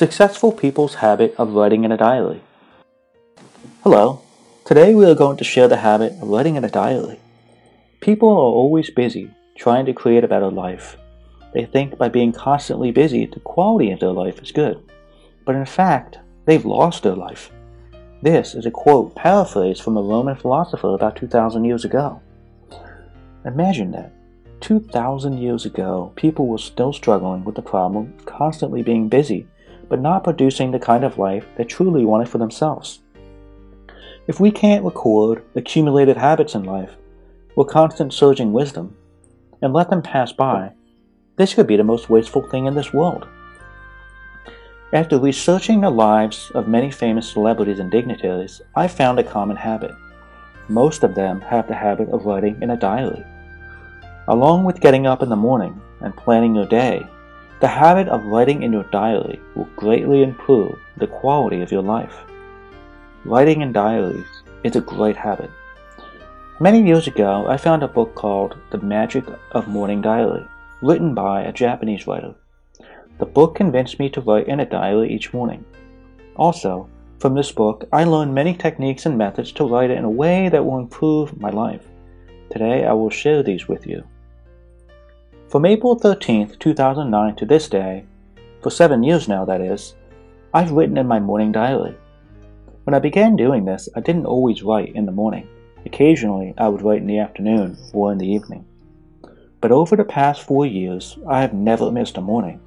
Successful people's habit of writing in a diary. Hello. Today we are going to share the habit of writing in a diary. People are always busy trying to create a better life. They think by being constantly busy, the quality of their life is good. But in fact, they've lost their life. This is a quote paraphrased from a Roman philosopher about 2,000 years ago. Imagine that. 2,000 years ago, people were still struggling with the problem of constantly being busy, but not producing the kind of life they truly wanted for themselves. If we can't record accumulated habits in life, with constant surging wisdom, and let them pass by, this could be the most wasteful thing in this world. After researching the lives of many famous celebrities and dignitaries, I found a common habit. Most of them have the habit of writing in a diary. Along with getting up in the morning and planning your day, the habit of writing in your diary will greatly improve the quality of your life. Writing in diaries is a great habit. Many years ago, I found a book called The Magic of Morning Diary, written by a Japanese writer. The book convinced me to write in a diary each morning. Also, from this book, I learned many techniques and methods to write in a way that will improve my life. Today, I will share these with you. From April 13th, 2009 to this day, for seven years now that is, I've written in my morning diary. When I began doing this, I didn't always write in the morning. Occasionally, I would write in the afternoon or in the evening. But over the past four years, I have never missed a morning.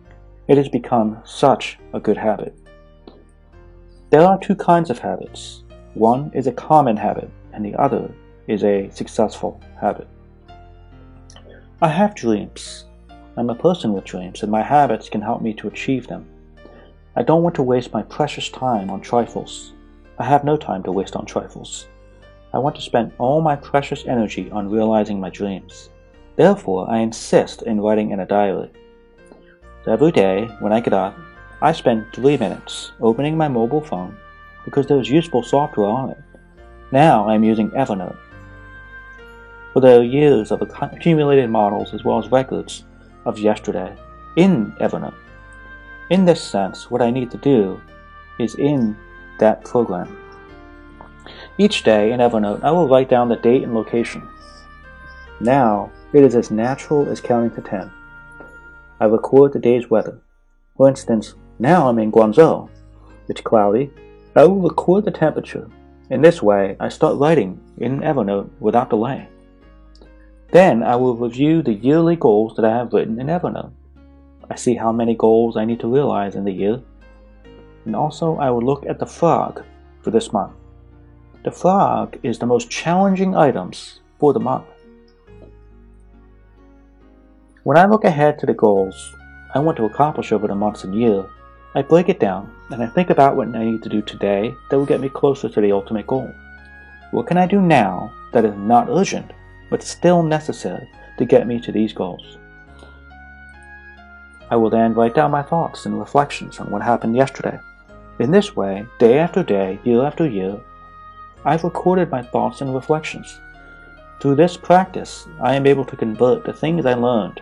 It has become such a good habit. There are two kinds of habits. One is a common habit, and the other is a successful habit. I have dreams. I'm a person with dreams, and my habits can help me to achieve them. I don't want to waste my precious time on trifles. I have no time to waste on trifles. I want to spend all my precious energy on realizing my dreams. Therefore, I insist in writing in a diary. Every day, when I get up, I spend three minutes opening my mobile phone because there is useful software on it. Now I am using Evernote. For are years of accumulated models as well as records of yesterday in Evernote. In this sense, what I need to do is in that program. Each day in Evernote, I will write down the date and location. Now, it is as natural as counting to ten. I record the day's weather. For instance, now I'm in Guangzhou. It's cloudy. I will record the temperature. In this way, I start writing in Evernote without delay. Then I will review the yearly goals that I have written in Evernote. I see how many goals I need to realize in the year. And also, I will look at the frog for this month. The frog is the most challenging items for the month. When I look ahead to the goals I want to accomplish over the months and year, I break it down and I think about what I need to do today that will get me closer to the ultimate goal. What can I do now that is not urgent but still necessary to get me to these goals? I will then write down my thoughts and reflections on what happened yesterday. In this way, day after day, year after year, I've recorded my thoughts and reflections. Through this practice, I am able to convert the things I learned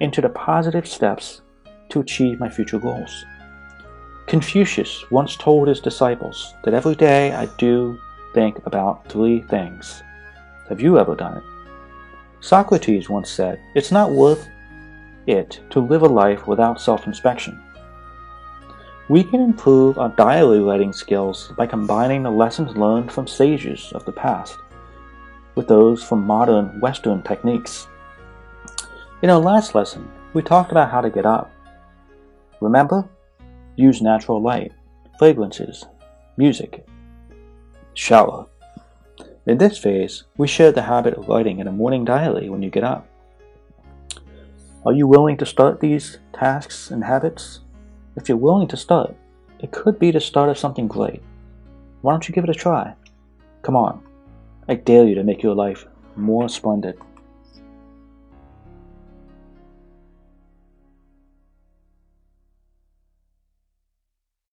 into the positive steps to achieve my future goals. Confucius once told his disciples that every day I do think about three things. Have you ever done it? Socrates once said, It's not worth it to live a life without self inspection. We can improve our diary writing skills by combining the lessons learned from sages of the past with those from modern Western techniques. In our last lesson, we talked about how to get up. Remember? Use natural light, fragrances, music, shower. In this phase, we share the habit of writing in a morning diary when you get up. Are you willing to start these tasks and habits? If you're willing to start, it could be the start of something great. Why don't you give it a try? Come on, I dare you to make your life more splendid.